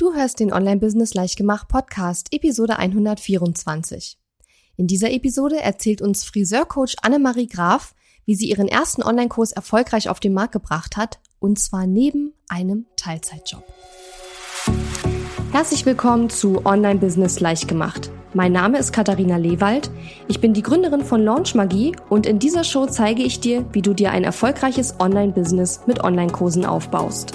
Du hörst den Online-Business Leichtgemacht Podcast, Episode 124. In dieser Episode erzählt uns Friseurcoach Annemarie Graf, wie sie ihren ersten Online-Kurs erfolgreich auf den Markt gebracht hat, und zwar neben einem Teilzeitjob. Herzlich willkommen zu Online-Business Leichtgemacht. Mein Name ist Katharina Lewald. Ich bin die Gründerin von Launch Magie und in dieser Show zeige ich dir, wie du dir ein erfolgreiches Online-Business mit Online-Kursen aufbaust.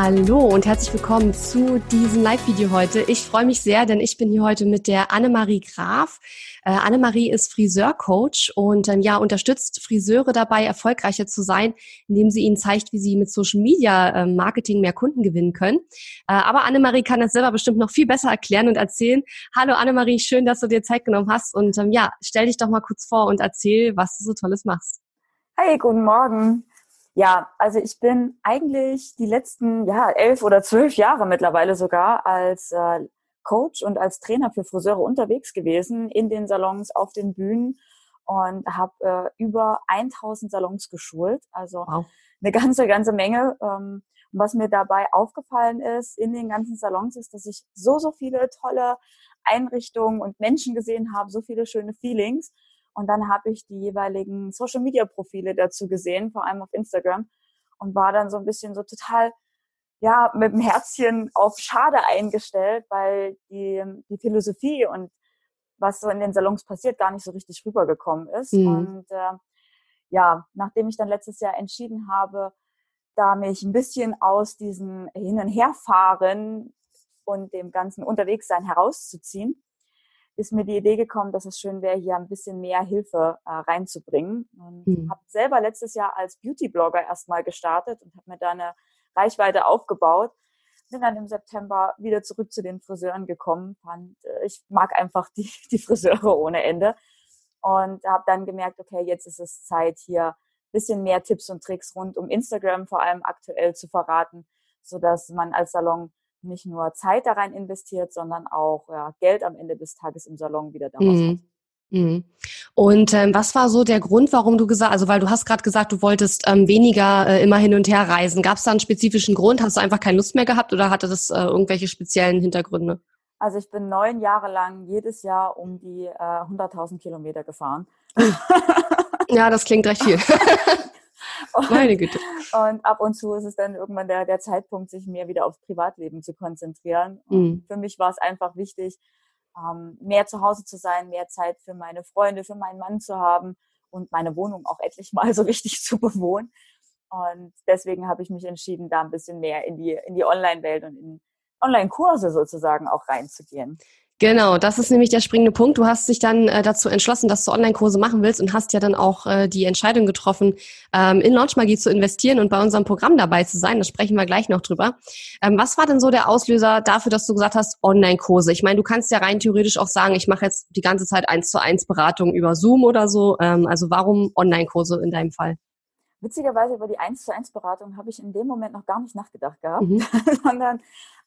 Hallo und herzlich willkommen zu diesem Live-Video heute. Ich freue mich sehr, denn ich bin hier heute mit der Annemarie Graf. Äh, Annemarie ist Friseurcoach und ähm, ja, unterstützt Friseure dabei, erfolgreicher zu sein, indem sie ihnen zeigt, wie sie mit Social Media äh, Marketing mehr Kunden gewinnen können. Äh, aber Annemarie kann das selber bestimmt noch viel besser erklären und erzählen. Hallo Annemarie, schön, dass du dir Zeit genommen hast und ähm, ja, stell dich doch mal kurz vor und erzähl, was du so Tolles machst. Hey, guten Morgen. Ja, also ich bin eigentlich die letzten ja, elf oder zwölf Jahre mittlerweile sogar als äh, Coach und als Trainer für Friseure unterwegs gewesen, in den Salons, auf den Bühnen und habe äh, über 1000 Salons geschult. Also wow. eine ganze, ganze Menge. Ähm, was mir dabei aufgefallen ist in den ganzen Salons, ist, dass ich so, so viele tolle Einrichtungen und Menschen gesehen habe, so viele schöne Feelings. Und dann habe ich die jeweiligen Social-Media-Profile dazu gesehen, vor allem auf Instagram, und war dann so ein bisschen so total, ja, mit dem Herzchen auf Schade eingestellt, weil die, die Philosophie und was so in den Salons passiert, gar nicht so richtig rübergekommen ist. Mhm. Und äh, ja, nachdem ich dann letztes Jahr entschieden habe, da mich ein bisschen aus diesem Hin- und Herfahren und dem ganzen Unterwegssein herauszuziehen, ist mir die Idee gekommen, dass es schön wäre, hier ein bisschen mehr Hilfe äh, reinzubringen. Und mhm. habe selber letztes Jahr als Beauty-Blogger erstmal gestartet und habe mir da eine Reichweite aufgebaut. Bin dann im September wieder zurück zu den Friseuren gekommen. Fand, äh, ich mag einfach die, die Friseure ohne Ende. Und habe dann gemerkt, okay, jetzt ist es Zeit, hier ein bisschen mehr Tipps und Tricks rund um Instagram vor allem aktuell zu verraten, so dass man als Salon nicht nur Zeit da rein investiert, sondern auch ja, Geld am Ende des Tages im Salon wieder daraus mhm. hat. Mhm. Und ähm, was war so der Grund, warum du gesagt, also weil du hast gerade gesagt, du wolltest ähm, weniger äh, immer hin und her reisen. Gab es da einen spezifischen Grund? Hast du einfach keine Lust mehr gehabt oder hatte das äh, irgendwelche speziellen Hintergründe? Also ich bin neun Jahre lang jedes Jahr um die äh, 100.000 Kilometer gefahren. ja, das klingt recht viel. Und, Meine Güte. Und ab und zu ist es dann irgendwann der, der Zeitpunkt, sich mehr wieder aufs Privatleben zu konzentrieren. Mhm. Für mich war es einfach wichtig, ähm, mehr zu Hause zu sein, mehr Zeit für meine Freunde, für meinen Mann zu haben und meine Wohnung auch etlich mal so richtig zu bewohnen. Und deswegen habe ich mich entschieden, da ein bisschen mehr in die, in die Online-Welt und in Online-Kurse sozusagen auch reinzugehen. Genau, das ist nämlich der springende Punkt. Du hast dich dann äh, dazu entschlossen, dass du Online-Kurse machen willst und hast ja dann auch äh, die Entscheidung getroffen, ähm, in Launchmagie zu investieren und bei unserem Programm dabei zu sein. Da sprechen wir gleich noch drüber. Ähm, was war denn so der Auslöser dafür, dass du gesagt hast, Online-Kurse? Ich meine, du kannst ja rein theoretisch auch sagen, ich mache jetzt die ganze Zeit eins zu eins Beratung über Zoom oder so. Ähm, also warum Online-Kurse in deinem Fall? Witzigerweise über die 1 zu 1 Beratung habe ich in dem Moment noch gar nicht nachgedacht gehabt, mhm. sondern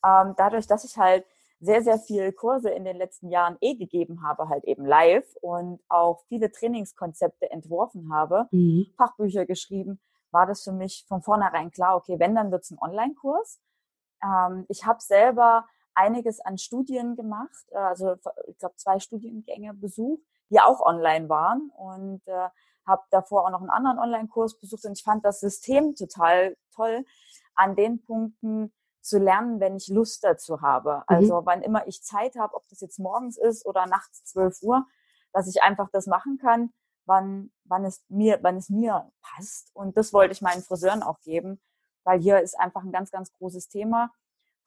ähm, dadurch, dass ich halt sehr, sehr viel Kurse in den letzten Jahren eh gegeben habe, halt eben live und auch viele Trainingskonzepte entworfen habe, mhm. Fachbücher geschrieben, war das für mich von vornherein klar, okay, wenn, dann wird es ein Online-Kurs. Ähm, ich habe selber einiges an Studien gemacht, äh, also ich glaube zwei Studiengänge besucht, die auch online waren und äh, habe davor auch noch einen anderen Online-Kurs besucht und ich fand das System total toll an den Punkten, zu lernen, wenn ich Lust dazu habe. Mhm. Also wann immer ich Zeit habe, ob das jetzt morgens ist oder nachts 12 Uhr, dass ich einfach das machen kann, wann, wann, es mir, wann es mir passt. Und das wollte ich meinen Friseuren auch geben, weil hier ist einfach ein ganz, ganz großes Thema.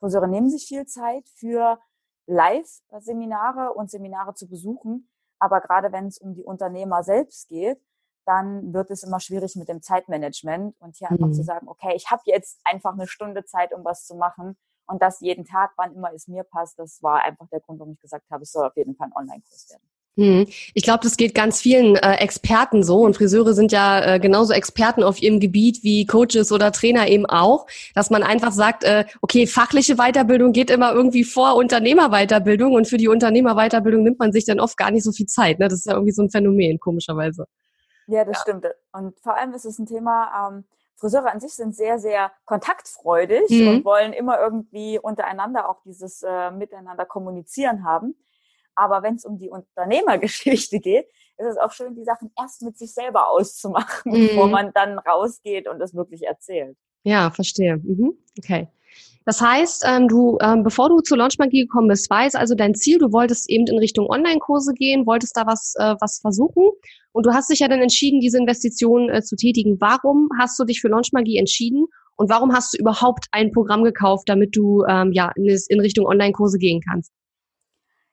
Friseure nehmen sich viel Zeit für Live-Seminare und Seminare zu besuchen. Aber gerade wenn es um die Unternehmer selbst geht, dann wird es immer schwierig mit dem Zeitmanagement und hier einfach mhm. zu sagen, okay, ich habe jetzt einfach eine Stunde Zeit, um was zu machen Und das jeden Tag, wann immer es mir passt, das war einfach der Grund, warum ich gesagt habe, es soll auf jeden Fall ein Online-Kurs werden. Hm. Ich glaube, das geht ganz vielen äh, Experten so und Friseure sind ja äh, genauso Experten auf ihrem Gebiet wie Coaches oder Trainer eben auch, dass man einfach sagt, äh, okay, fachliche Weiterbildung geht immer irgendwie vor Unternehmerweiterbildung und für die Unternehmerweiterbildung nimmt man sich dann oft gar nicht so viel Zeit. Ne? Das ist ja irgendwie so ein Phänomen, komischerweise. Ja, das ja. stimmt. Und vor allem ist es ein Thema, ähm, Friseure an sich sind sehr, sehr kontaktfreudig mhm. und wollen immer irgendwie untereinander auch dieses äh, Miteinander kommunizieren haben. Aber wenn es um die Unternehmergeschichte geht, ist es auch schön, die Sachen erst mit sich selber auszumachen, mhm. bevor man dann rausgeht und das wirklich erzählt. Ja, verstehe. Mhm. Okay. Das heißt, ähm, du, ähm, bevor du zur Launchmagie gekommen bist, war es also dein Ziel, du wolltest eben in Richtung Online-Kurse gehen, wolltest da was, äh, was versuchen und du hast dich ja dann entschieden, diese Investition äh, zu tätigen. Warum hast du dich für Launchmagie entschieden und warum hast du überhaupt ein Programm gekauft, damit du ähm, ja in, in Richtung Online-Kurse gehen kannst?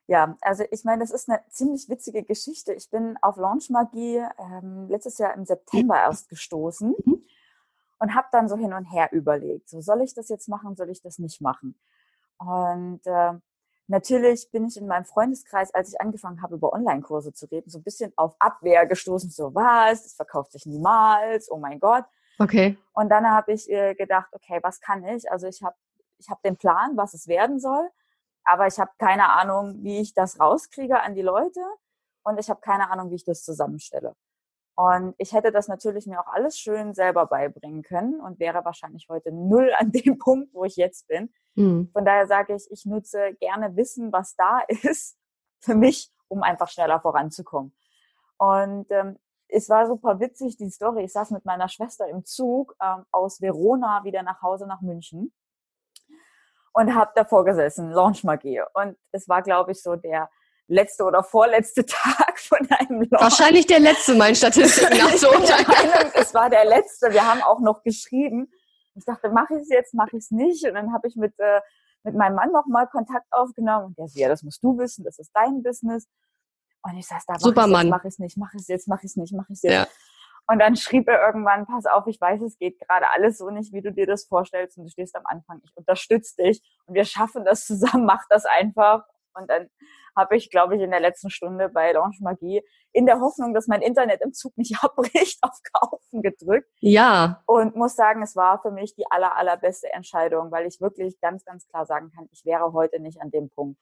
Ja, also ich meine, das ist eine ziemlich witzige Geschichte. Ich bin auf Launchmagie ähm, letztes Jahr im September erst gestoßen mhm. Und habe dann so hin und her überlegt, so soll ich das jetzt machen, soll ich das nicht machen? Und äh, natürlich bin ich in meinem Freundeskreis, als ich angefangen habe, über Online-Kurse zu reden, so ein bisschen auf Abwehr gestoßen, so was, das verkauft sich niemals, oh mein Gott. Okay. Und dann habe ich äh, gedacht, okay, was kann ich? Also ich habe ich hab den Plan, was es werden soll aber ich habe keine Ahnung, wie ich das rauskriege an die Leute und ich habe keine Ahnung, wie ich das zusammenstelle. Und ich hätte das natürlich mir auch alles schön selber beibringen können und wäre wahrscheinlich heute null an dem Punkt, wo ich jetzt bin. Mhm. Von daher sage ich, ich nutze gerne Wissen, was da ist, für mich, um einfach schneller voranzukommen. Und ähm, es war super witzig, die Story. Ich saß mit meiner Schwester im Zug ähm, aus Verona wieder nach Hause nach München und habe davor gesessen, Launchmagie. Und es war, glaube ich, so der letzte oder vorletzte Tag von einem Launch. Wahrscheinlich der letzte, mein Statistiken nach so Meinung, Es war der letzte. Wir haben auch noch geschrieben. Ich dachte, mache ich es jetzt, mache ich es nicht. Und dann habe ich mit, äh, mit meinem Mann nochmal Kontakt aufgenommen. Und der so, ja, das musst du wissen, das ist dein Business. Und ich saß da, mach ich es nicht, mach es jetzt, mach es nicht, mach es jetzt. Ja. Und dann schrieb er irgendwann, pass auf, ich weiß, es geht gerade alles so nicht, wie du dir das vorstellst und du stehst am Anfang. Ich unterstütze dich und wir schaffen das zusammen, mach das einfach. Und dann habe ich, glaube ich, in der letzten Stunde bei Launch Magie in der Hoffnung, dass mein Internet im Zug nicht abbricht, auf Kaufen gedrückt. Ja. Und muss sagen, es war für mich die aller, allerbeste Entscheidung, weil ich wirklich ganz, ganz klar sagen kann, ich wäre heute nicht an dem Punkt,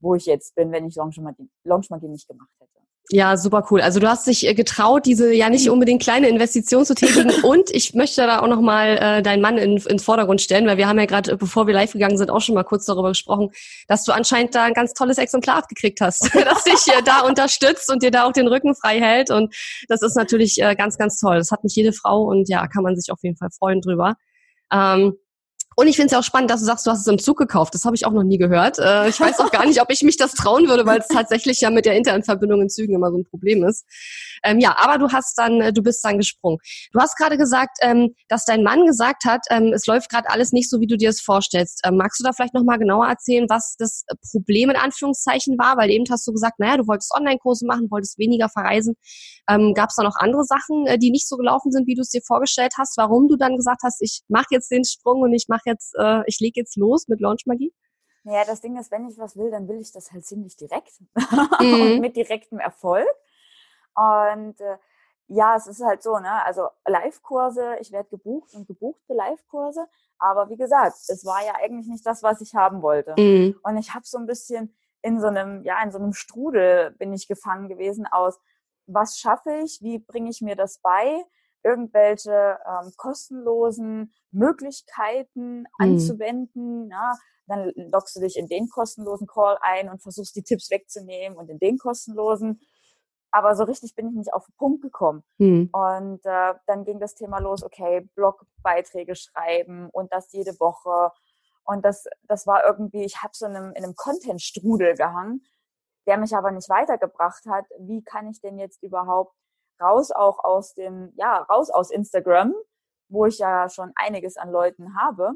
wo ich jetzt bin, wenn ich Launch Magie, Launch Magie nicht gemacht hätte. Ja, super cool. Also du hast dich äh, getraut, diese ja nicht unbedingt kleine Investition zu tätigen. Und ich möchte da auch nochmal äh, deinen Mann in, ins Vordergrund stellen, weil wir haben ja gerade, bevor wir live gegangen sind, auch schon mal kurz darüber gesprochen, dass du anscheinend da ein ganz tolles Exemplar abgekriegt hast, das dich äh, da unterstützt und dir da auch den Rücken frei hält. Und das ist natürlich äh, ganz, ganz toll. Das hat nicht jede Frau und ja, kann man sich auf jeden Fall freuen drüber. Ähm, und ich finde es auch spannend, dass du sagst, du hast es im Zug gekauft. Das habe ich auch noch nie gehört. Äh, ich weiß auch gar nicht, ob ich mich das trauen würde, weil es tatsächlich ja mit der Internetverbindung in Zügen immer so ein Problem ist. Ähm, ja, aber du hast dann, äh, du bist dann gesprungen. Du hast gerade gesagt, ähm, dass dein Mann gesagt hat, ähm, es läuft gerade alles nicht so, wie du dir es vorstellst. Ähm, magst du da vielleicht nochmal genauer erzählen, was das Problem in Anführungszeichen war? Weil eben hast du gesagt, naja, du wolltest Online-Kurse machen, wolltest weniger verreisen. Ähm, Gab es da noch andere Sachen, äh, die nicht so gelaufen sind, wie du es dir vorgestellt hast? Warum du dann gesagt hast, ich mache jetzt den Sprung und ich mache jetzt, äh, ich lege jetzt los mit Launchmagie? Ja, das Ding ist, wenn ich was will, dann will ich das halt ziemlich direkt mhm. und mit direktem Erfolg. Und äh, ja, es ist halt so, ne? Also Live-Kurse, ich werde gebucht und gebucht für Live-Kurse. Aber wie gesagt, es war ja eigentlich nicht das, was ich haben wollte. Mhm. Und ich habe so ein bisschen in so einem, ja, in so einem Strudel bin ich gefangen gewesen aus, was schaffe ich, wie bringe ich mir das bei, irgendwelche ähm, kostenlosen Möglichkeiten mhm. anzuwenden. Ja, dann lockst du dich in den kostenlosen Call ein und versuchst die Tipps wegzunehmen und in den kostenlosen. Aber so richtig bin ich nicht auf den Punkt gekommen. Mhm. Und äh, dann ging das Thema los, okay, Blogbeiträge schreiben und das jede Woche. Und das, das war irgendwie, ich habe so in einem, in einem Content-Strudel gehangen, der mich aber nicht weitergebracht hat. Wie kann ich denn jetzt überhaupt raus auch aus dem, ja, raus aus Instagram, wo ich ja schon einiges an Leuten habe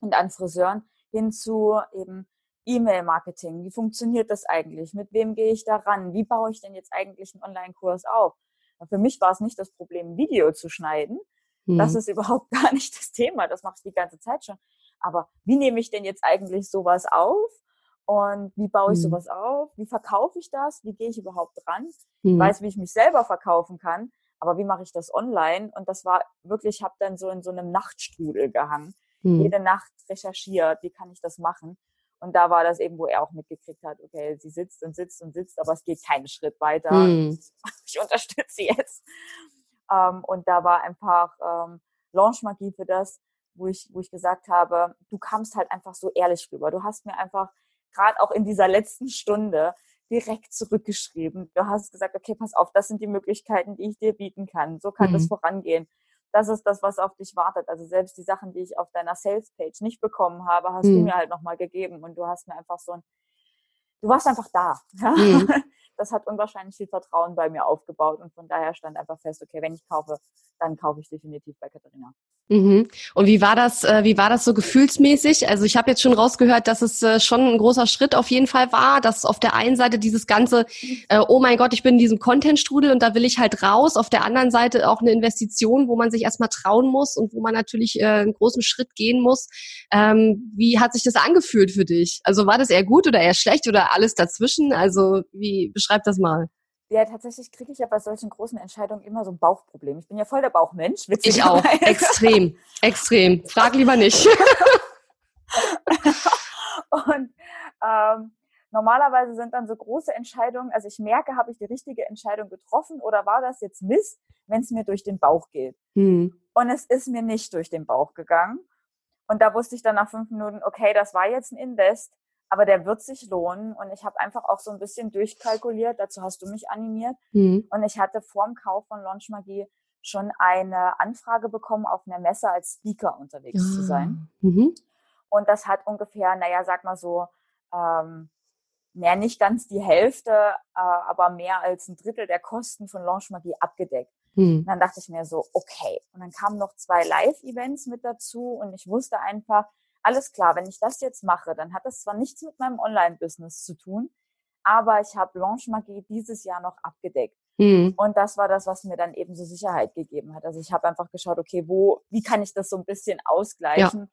und an Friseuren, hin zu eben E-Mail-Marketing. Wie funktioniert das eigentlich? Mit wem gehe ich da ran? Wie baue ich denn jetzt eigentlich einen Online-Kurs auf? Für mich war es nicht das Problem, Video zu schneiden. Mhm. Das ist überhaupt gar nicht das Thema. Das mache ich die ganze Zeit schon. Aber wie nehme ich denn jetzt eigentlich sowas auf? Und wie baue ich mhm. sowas auf? Wie verkaufe ich das? Wie gehe ich überhaupt dran? Mhm. Ich weiß, wie ich mich selber verkaufen kann, aber wie mache ich das online? Und das war wirklich, ich habe dann so in so einem Nachtstrudel gehangen. Mhm. Jede Nacht recherchiert, wie kann ich das machen? Und da war das eben, wo er auch mitgekriegt hat, okay, sie sitzt und sitzt und sitzt, aber es geht keinen Schritt weiter. Mhm. Ich unterstütze sie jetzt. Ähm, und da war einfach ähm, Launch-Magie für das, wo ich, wo ich gesagt habe, du kamst halt einfach so ehrlich rüber. Du hast mir einfach gerade auch in dieser letzten Stunde direkt zurückgeschrieben. Du hast gesagt, okay, pass auf, das sind die Möglichkeiten, die ich dir bieten kann. So kann mhm. das vorangehen. Das ist das, was auf dich wartet. Also selbst die Sachen, die ich auf deiner Sales-Page nicht bekommen habe, hast mhm. du mir halt nochmal gegeben und du hast mir einfach so ein, du warst einfach da. Ja? Mhm. Das hat unwahrscheinlich viel Vertrauen bei mir aufgebaut und von daher stand einfach fest, okay, wenn ich kaufe, dann kaufe ich definitiv bei Katharina. Mhm. Und wie war das, äh, wie war das so gefühlsmäßig? Also ich habe jetzt schon rausgehört, dass es äh, schon ein großer Schritt auf jeden Fall war, dass auf der einen Seite dieses ganze, äh, oh mein Gott, ich bin in diesem Content-Strudel und da will ich halt raus. Auf der anderen Seite auch eine Investition, wo man sich erstmal trauen muss und wo man natürlich äh, einen großen Schritt gehen muss. Ähm, wie hat sich das angefühlt für dich? Also war das eher gut oder eher schlecht oder alles dazwischen? Also wie beschreib das mal? Ja, tatsächlich kriege ich ja bei solchen großen Entscheidungen immer so ein Bauchproblem. Ich bin ja voll der Bauchmensch. Ich auch. Extrem. Extrem. Frag lieber nicht. und ähm, normalerweise sind dann so große Entscheidungen, also ich merke, habe ich die richtige Entscheidung getroffen oder war das jetzt Mist, wenn es mir durch den Bauch geht. Hm. Und es ist mir nicht durch den Bauch gegangen. Und da wusste ich dann nach fünf Minuten, okay, das war jetzt ein Invest aber der wird sich lohnen. Und ich habe einfach auch so ein bisschen durchkalkuliert, dazu hast du mich animiert. Mhm. Und ich hatte vorm Kauf von Launch Magie schon eine Anfrage bekommen, auf einer Messe als Speaker unterwegs ja. zu sein. Ah, mhm. Und das hat ungefähr, naja, sag mal so, ähm, naja, nicht ganz die Hälfte, äh, aber mehr als ein Drittel der Kosten von Launch Magie abgedeckt. Mhm. Und dann dachte ich mir so, okay. Und dann kamen noch zwei Live-Events mit dazu und ich wusste einfach, alles klar, wenn ich das jetzt mache, dann hat das zwar nichts mit meinem Online-Business zu tun, aber ich habe Launch Magie dieses Jahr noch abgedeckt. Mhm. Und das war das, was mir dann eben so Sicherheit gegeben hat. Also ich habe einfach geschaut, okay, wo, wie kann ich das so ein bisschen ausgleichen?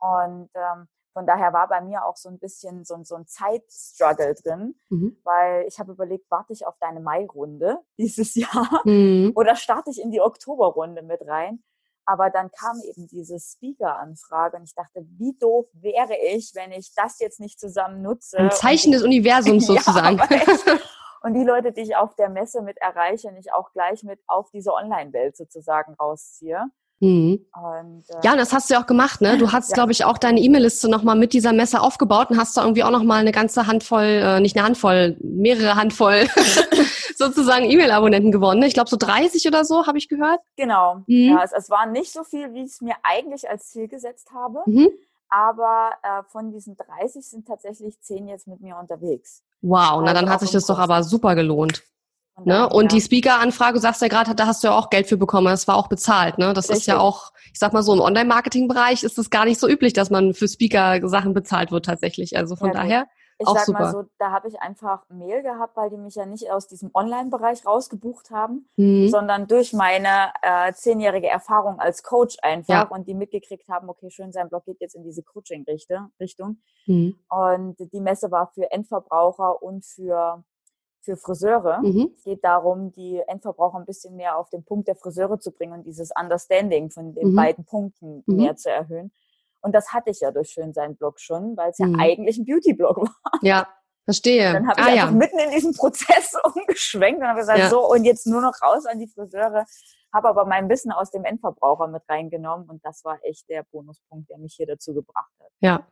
Ja. Und ähm, von daher war bei mir auch so ein bisschen so, so ein Zeitstruggle drin, mhm. weil ich habe überlegt, warte ich auf deine Mai-Runde dieses Jahr mhm. oder starte ich in die Oktoberrunde mit rein? Aber dann kam eben diese Speaker-Anfrage und ich dachte, wie doof wäre ich, wenn ich das jetzt nicht zusammen nutze. Ein Zeichen des Universums sozusagen. ja, und die Leute, die ich auf der Messe mit erreiche, nicht auch gleich mit auf diese Online-Welt sozusagen rausziehe. Mhm. Und, äh, ja, und das hast du ja auch gemacht, ne? Du hast, ja. glaube ich, auch deine E-Mail-Liste nochmal mit dieser Messe aufgebaut und hast da irgendwie auch nochmal eine ganze Handvoll, äh, nicht eine Handvoll, mehrere Handvoll sozusagen E-Mail-Abonnenten gewonnen. Ne? Ich glaube so 30 oder so, habe ich gehört. Genau. Mhm. Ja, es, es war nicht so viel, wie ich es mir eigentlich als Ziel gesetzt habe. Mhm. Aber äh, von diesen 30 sind tatsächlich 10 jetzt mit mir unterwegs. Wow, also na dann hat sich das doch aber super gelohnt. Ne? Und die Speaker-Anfrage, sagst du ja gerade, da hast du ja auch Geld für bekommen. Das war auch bezahlt. Ne? Das Richtig. ist ja auch, ich sag mal so, im Online-Marketing-Bereich ist es gar nicht so üblich, dass man für Speaker-Sachen bezahlt wird tatsächlich. Also von ja, daher. Ich auch sag super. mal so, da habe ich einfach Mail gehabt, weil die mich ja nicht aus diesem Online-Bereich rausgebucht haben, mhm. sondern durch meine äh, zehnjährige Erfahrung als Coach einfach ja. und die mitgekriegt haben, okay, schön, sein Blog geht jetzt in diese Coaching-Richtung. Mhm. Und die Messe war für Endverbraucher und für für Friseure. Mhm. Es geht darum, die Endverbraucher ein bisschen mehr auf den Punkt der Friseure zu bringen und dieses Understanding von den mhm. beiden Punkten mhm. mehr zu erhöhen. Und das hatte ich ja durch Schön sein Blog schon, weil es ja mhm. eigentlich ein Beauty-Blog war. Ja, verstehe. Dann habe ich ah, einfach ja. mitten in diesem Prozess umgeschwenkt und habe gesagt, ja. so und jetzt nur noch raus an die Friseure. Habe aber mein Wissen aus dem Endverbraucher mit reingenommen und das war echt der Bonuspunkt, der mich hier dazu gebracht hat. Ja,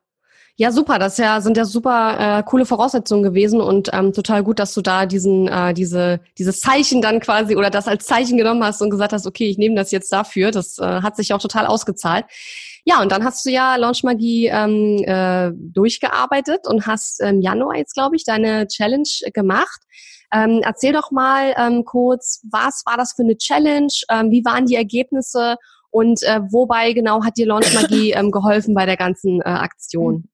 ja, super. Das ja, sind ja super äh, coole Voraussetzungen gewesen und ähm, total gut, dass du da diesen, äh, diese, dieses Zeichen dann quasi oder das als Zeichen genommen hast und gesagt hast, okay, ich nehme das jetzt dafür. Das äh, hat sich auch total ausgezahlt. Ja, und dann hast du ja Launch Magie ähm, äh, durchgearbeitet und hast im Januar jetzt, glaube ich, deine Challenge gemacht. Ähm, erzähl doch mal ähm, kurz, was war das für eine Challenge? Ähm, wie waren die Ergebnisse? Und äh, wobei genau hat dir Launch Magie ähm, geholfen bei der ganzen äh, Aktion?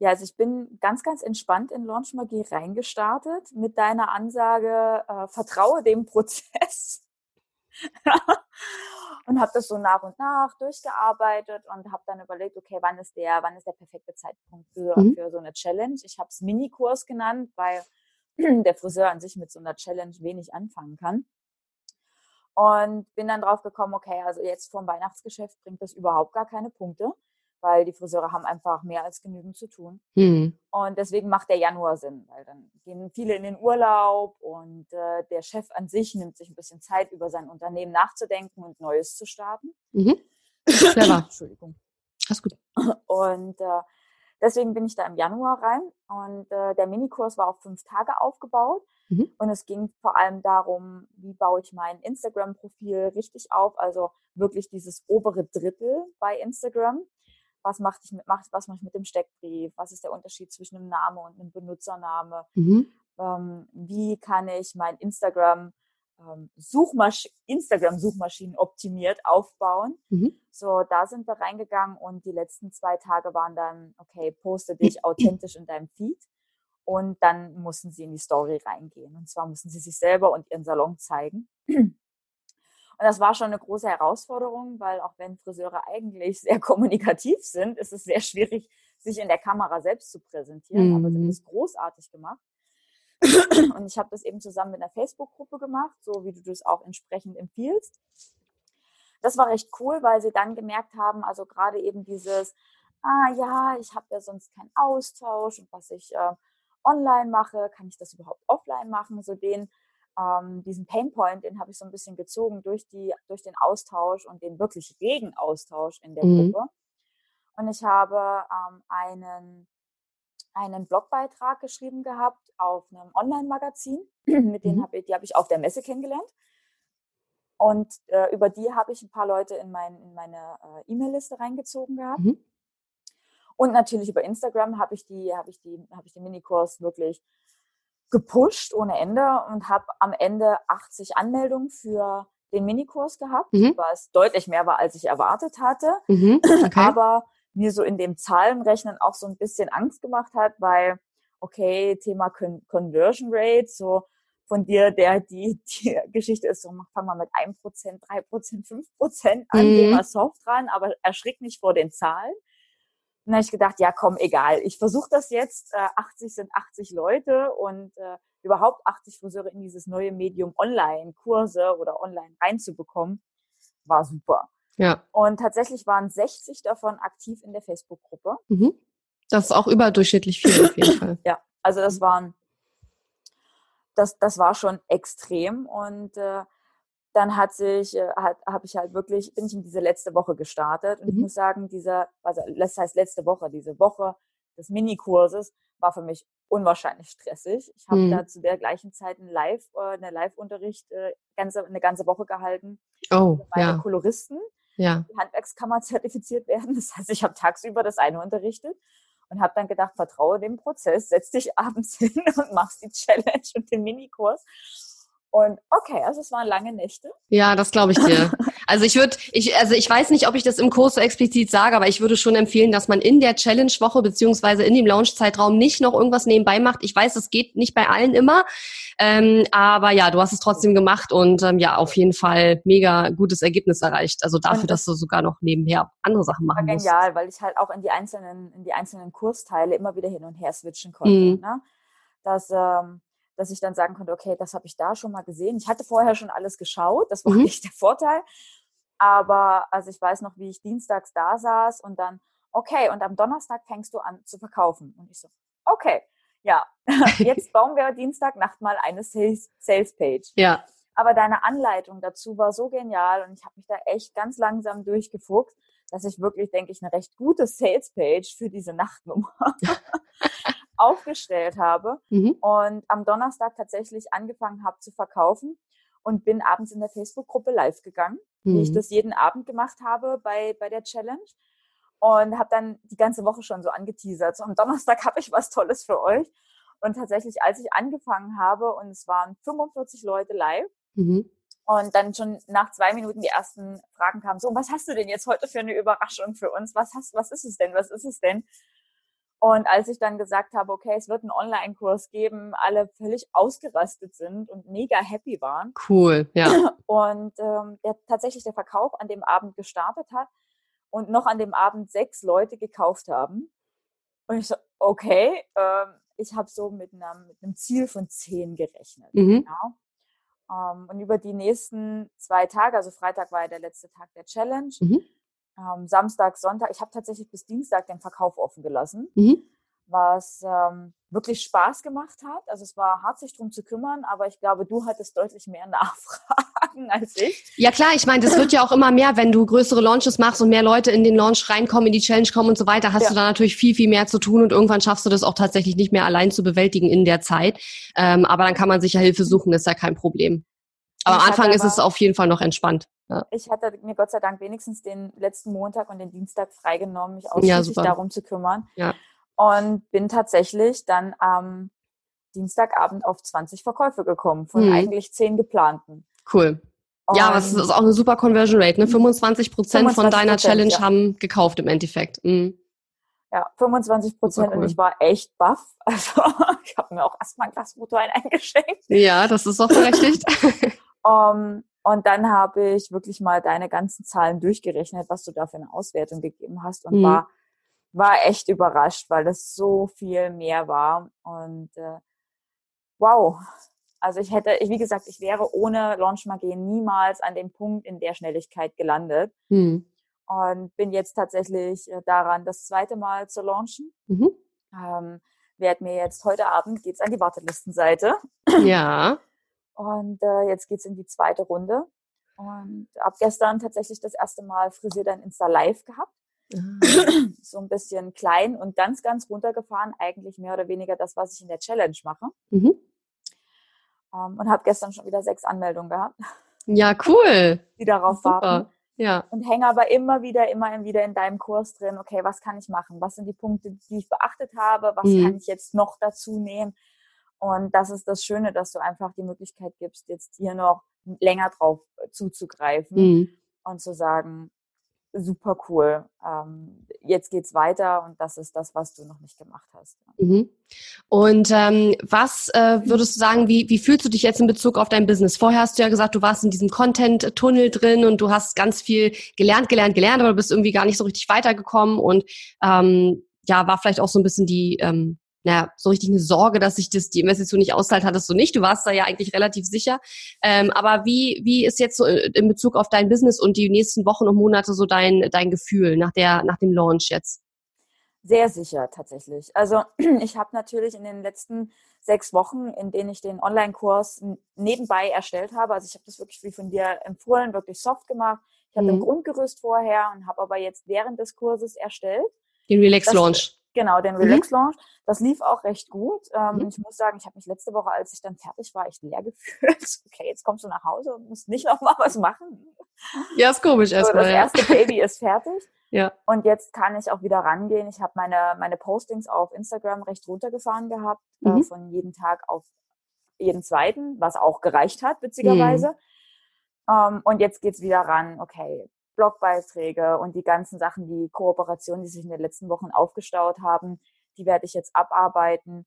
Ja, also ich bin ganz, ganz entspannt in Launch Magie reingestartet mit deiner Ansage, äh, vertraue dem Prozess. und habe das so nach und nach durchgearbeitet und habe dann überlegt, okay, wann ist der, wann ist der perfekte Zeitpunkt für, mhm. für so eine Challenge? Ich habe es Minikurs genannt, weil der Friseur an sich mit so einer Challenge wenig anfangen kann. Und bin dann drauf gekommen, okay, also jetzt vom Weihnachtsgeschäft bringt das überhaupt gar keine Punkte, weil die Friseure haben einfach mehr als genügend zu tun. Mhm. Und deswegen macht der Januar Sinn, weil dann gehen viele in den Urlaub und äh, der Chef an sich nimmt sich ein bisschen Zeit, über sein Unternehmen nachzudenken und Neues zu starten. Mhm. Entschuldigung. Alles gut. Und äh, deswegen bin ich da im Januar rein und äh, der Minikurs war auf fünf Tage aufgebaut. Mhm. Und es ging vor allem darum, wie baue ich mein Instagram-Profil richtig auf, also wirklich dieses obere Drittel bei Instagram. Was mache ich mit, was mache ich mit dem Steckbrief? Was ist der Unterschied zwischen einem Name und einem Benutzername? Mhm. Ähm, wie kann ich mein Instagram ähm, Suchmasch Instagram-Suchmaschinen optimiert aufbauen. Mhm. So, da sind wir reingegangen und die letzten zwei Tage waren dann, okay, poste dich authentisch in deinem Feed. Und dann mussten sie in die Story reingehen. Und zwar mussten sie sich selber und ihren Salon zeigen. Und das war schon eine große Herausforderung, weil auch wenn Friseure eigentlich sehr kommunikativ sind, ist es sehr schwierig, sich in der Kamera selbst zu präsentieren. Mhm. Aber sie haben es großartig gemacht. Und ich habe das eben zusammen mit einer Facebook-Gruppe gemacht, so wie du das auch entsprechend empfiehlst. Das war recht cool, weil sie dann gemerkt haben, also gerade eben dieses, ah ja, ich habe ja sonst keinen Austausch und was ich äh, online mache, kann ich das überhaupt offline machen? So den, ähm, diesen Painpoint, den habe ich so ein bisschen gezogen durch, die, durch den Austausch und den wirklich regen Austausch in der mhm. Gruppe. Und ich habe ähm, einen, einen Blogbeitrag geschrieben gehabt auf einem Online-Magazin, mit denen mhm. habe ich, die habe ich auf der Messe kennengelernt. Und äh, über die habe ich ein paar Leute in, mein, in meine äh, E-Mail-Liste reingezogen gehabt. Mhm. Und natürlich über Instagram habe ich die, habe ich die, habe ich den Minikurs wirklich gepusht ohne Ende und habe am Ende 80 Anmeldungen für den Minikurs gehabt, mhm. was deutlich mehr war, als ich erwartet hatte. Mhm. Okay. Aber mir so in dem Zahlenrechnen auch so ein bisschen Angst gemacht hat, weil, okay, Thema Con Conversion Rate, so von dir, der die, die Geschichte ist, so fang mal mit 1%, 3%, 5% an, mhm. geh mal soft ran, aber erschrick nicht vor den Zahlen. Und dann habe ich gedacht, ja komm, egal, ich versuche das jetzt. Äh, 80 sind 80 Leute und äh, überhaupt 80 Friseure in dieses neue Medium Online-Kurse oder online reinzubekommen, war super. Ja. Und tatsächlich waren 60 davon aktiv in der Facebook-Gruppe. Mhm. Das ist auch überdurchschnittlich viel auf jeden Fall. ja, also das waren, das, das war schon extrem und äh, dann hat sich, äh, hat, habe ich halt wirklich, bin ich in diese letzte Woche gestartet und mhm. ich muss sagen, diese, also das heißt letzte Woche, diese Woche des Minikurses war für mich unwahrscheinlich stressig. Ich habe mhm. da zu der gleichen Zeit einen Live, äh, eine Live-Unterricht äh, ganze, eine ganze Woche gehalten. Oh, meine ja. Koloristen, ja. die Handwerkskammer zertifiziert werden. Das heißt, ich habe tagsüber das eine unterrichtet und habe dann gedacht, vertraue dem Prozess, setz dich abends hin und machst die Challenge und den Minikurs. Und okay, also es waren lange Nächte. Ja, das glaube ich dir. Also ich würde, ich, also ich weiß nicht, ob ich das im Kurs so explizit sage, aber ich würde schon empfehlen, dass man in der Challenge-Woche beziehungsweise in dem Launch-Zeitraum nicht noch irgendwas nebenbei macht. Ich weiß, es geht nicht bei allen immer, ähm, aber ja, du hast es trotzdem gemacht und ähm, ja, auf jeden Fall mega gutes Ergebnis erreicht. Also dafür, dass du sogar noch nebenher andere Sachen machen musst. Genial, weil ich halt auch in die einzelnen, in die einzelnen Kursteile immer wieder hin und her switchen konnte. Mhm. Ne? Das ähm, dass ich dann sagen konnte, okay, das habe ich da schon mal gesehen. Ich hatte vorher schon alles geschaut, das war mhm. nicht der Vorteil. Aber also ich weiß noch, wie ich dienstags da saß und dann, okay, und am Donnerstag fängst du an zu verkaufen. Und ich so, okay, ja, jetzt bauen wir Dienstagnacht mal eine Sales, Sales Page. Ja. Aber deine Anleitung dazu war so genial und ich habe mich da echt ganz langsam durchgefuchst, dass ich wirklich, denke ich, eine recht gute Sales Page für diese Nachtnummer aufgestellt habe mhm. und am Donnerstag tatsächlich angefangen habe zu verkaufen und bin abends in der Facebook-Gruppe live gegangen, mhm. wie ich mhm. das jeden Abend gemacht habe bei, bei der Challenge und habe dann die ganze Woche schon so angeteasert. So am Donnerstag habe ich was Tolles für euch. Und tatsächlich, als ich angefangen habe und es waren 45 Leute live, mhm. Und dann schon nach zwei Minuten die ersten Fragen kamen, so, was hast du denn jetzt heute für eine Überraschung für uns? Was hast, was ist es denn? Was ist es denn? Und als ich dann gesagt habe, okay, es wird einen Online-Kurs geben, alle völlig ausgerastet sind und mega happy waren. Cool, ja. Und ähm, der, tatsächlich der Verkauf an dem Abend gestartet hat und noch an dem Abend sechs Leute gekauft haben. Und ich so, okay, ähm, ich habe so mit einem, mit einem Ziel von zehn gerechnet. Mhm. Genau. Ähm, und über die nächsten zwei Tage, also Freitag war ja der letzte Tag der Challenge, mhm ähm, Samstag, Sonntag. Ich habe tatsächlich bis Dienstag den Verkauf offen gelassen, mhm. was ähm, wirklich Spaß gemacht hat. Also es war hart, sich drum zu kümmern, aber ich glaube, du hattest deutlich mehr Nachfragen als ich. Ja klar, ich meine, das wird ja auch immer mehr, wenn du größere Launches machst und mehr Leute in den Launch reinkommen, in die Challenge kommen und so weiter, hast ja. du da natürlich viel, viel mehr zu tun und irgendwann schaffst du das auch tatsächlich nicht mehr allein zu bewältigen in der Zeit. Ähm, aber dann kann man sich ja Hilfe suchen, ist ja kein Problem. Aber am Anfang ist es auf jeden Fall noch entspannt. Ja. Ich hatte mir Gott sei Dank wenigstens den letzten Montag und den Dienstag freigenommen, mich ausschließlich ja, darum zu kümmern. Ja. Und bin tatsächlich dann am Dienstagabend auf 20 Verkäufe gekommen, von hm. eigentlich 10 geplanten. Cool. Und ja, das ist auch eine super Conversion Rate. Ne? 25 Prozent von deiner Challenge ja. haben gekauft im Endeffekt. Mhm. Ja, 25 Prozent cool. und ich war echt baff. Also ich habe mir auch erstmal ein Glas Rotwein eingeschenkt. Ja, das ist auch berechtigt. um, Und dann habe ich wirklich mal deine ganzen Zahlen durchgerechnet, was du da für eine Auswertung gegeben hast und mhm. war, war echt überrascht, weil das so viel mehr war. Und äh, wow. Also ich hätte, wie gesagt, ich wäre ohne Launchmagie niemals an dem Punkt in der Schnelligkeit gelandet. Mhm. Und bin jetzt tatsächlich äh, daran, das zweite Mal zu launchen. Mhm. Ähm, werde mir jetzt heute Abend geht's an die Wartelistenseite. Ja. Und äh, jetzt geht's in die zweite Runde. Und ab gestern tatsächlich das erste Mal Frisier dann Insta Live gehabt. Ah. so ein bisschen klein und ganz, ganz runtergefahren. Eigentlich mehr oder weniger das, was ich in der Challenge mache. Mhm. Um, ähm, und habe gestern schon wieder sechs Anmeldungen gehabt. Ja, cool. Die darauf Super. warten. Ja. Und hänge aber immer wieder, immer wieder in deinem Kurs drin, okay, was kann ich machen? Was sind die Punkte, die ich beachtet habe? Was mhm. kann ich jetzt noch dazu nehmen? Und das ist das Schöne, dass du einfach die Möglichkeit gibst, jetzt hier noch länger drauf äh, zuzugreifen mhm. und zu sagen, super cool, ähm, jetzt geht's weiter und das ist das, was du noch nicht gemacht hast. Mhm. Und ähm, was äh, würdest du sagen, wie, wie fühlst du dich jetzt in Bezug auf dein Business? Vorher hast du ja gesagt, du warst in diesem Content-Tunnel drin und du hast ganz viel gelernt, gelernt, gelernt, aber du bist irgendwie gar nicht so richtig weitergekommen und ähm, ja, war vielleicht auch so ein bisschen die ähm, naja, so richtig eine Sorge, dass sich das die Investition nicht auszahlt, hattest du nicht. Du warst da ja eigentlich relativ sicher. Ähm, aber wie, wie ist jetzt so äh, in Bezug auf dein Business und die nächsten Wochen und Monate so dein, dein Gefühl nach der, nach dem Launch jetzt? Sehr sicher tatsächlich. Also ich habe natürlich in den letzten sechs Wochen, in denen ich den Online-Kurs nebenbei erstellt habe, also ich habe das wirklich wie von dir empfohlen, wirklich soft gemacht. Ich hatte mhm. ein Grundgerüst vorher und habe aber jetzt während des Kurses erstellt. Den Relax Launch. Genau, den mhm. Relax Launch. Das lief auch recht gut. Ähm, mhm. Ich muss sagen, ich habe mich letzte Woche, als ich dann fertig war, echt leer gefühlt. Okay, jetzt kommst du nach Hause und musst nicht noch mal was machen. Ja, ist komisch erstmal. So, das ja. erste Baby ist fertig. Ja. Und jetzt kann ich auch wieder rangehen. Ich habe meine, meine Postings auf Instagram recht runtergefahren gehabt, äh, mhm. äh, von jeden Tag auf jeden zweiten, was auch gereicht hat, witzigerweise. Mhm. Um, ähm, und jetzt geht's wieder ran, okay, Blogbeiträge und die ganzen Sachen, die Kooperationen, die sich in den letzten Wochen aufgestaut haben, die werde ich jetzt abarbeiten.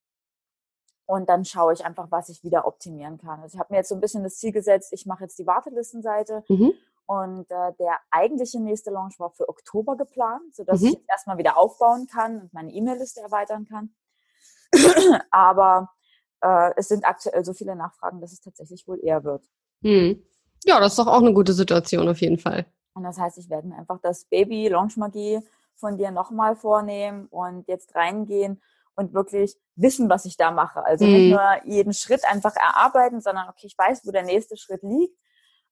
Und dann schaue ich einfach, was ich wieder optimieren kann. Also ich habe mir jetzt so ein bisschen das Ziel gesetzt, ich mache jetzt die Wartelistenseite. Mhm. Und äh, der eigentliche nächste Launch war für Oktober geplant, sodass mhm. ich jetzt erstmal wieder aufbauen kann und meine E-Mail-Liste erweitern kann. Aber äh, es sind aktuell so viele Nachfragen, dass es tatsächlich wohl eher wird. Mhm. Ja, das ist doch auch eine gute Situation auf jeden Fall. Und das heißt, ich werde mir einfach das Baby Launch Magie von dir nochmal vornehmen und jetzt reingehen und wirklich wissen, was ich da mache. Also mhm. nicht nur jeden Schritt einfach erarbeiten, sondern okay, ich weiß, wo der nächste Schritt liegt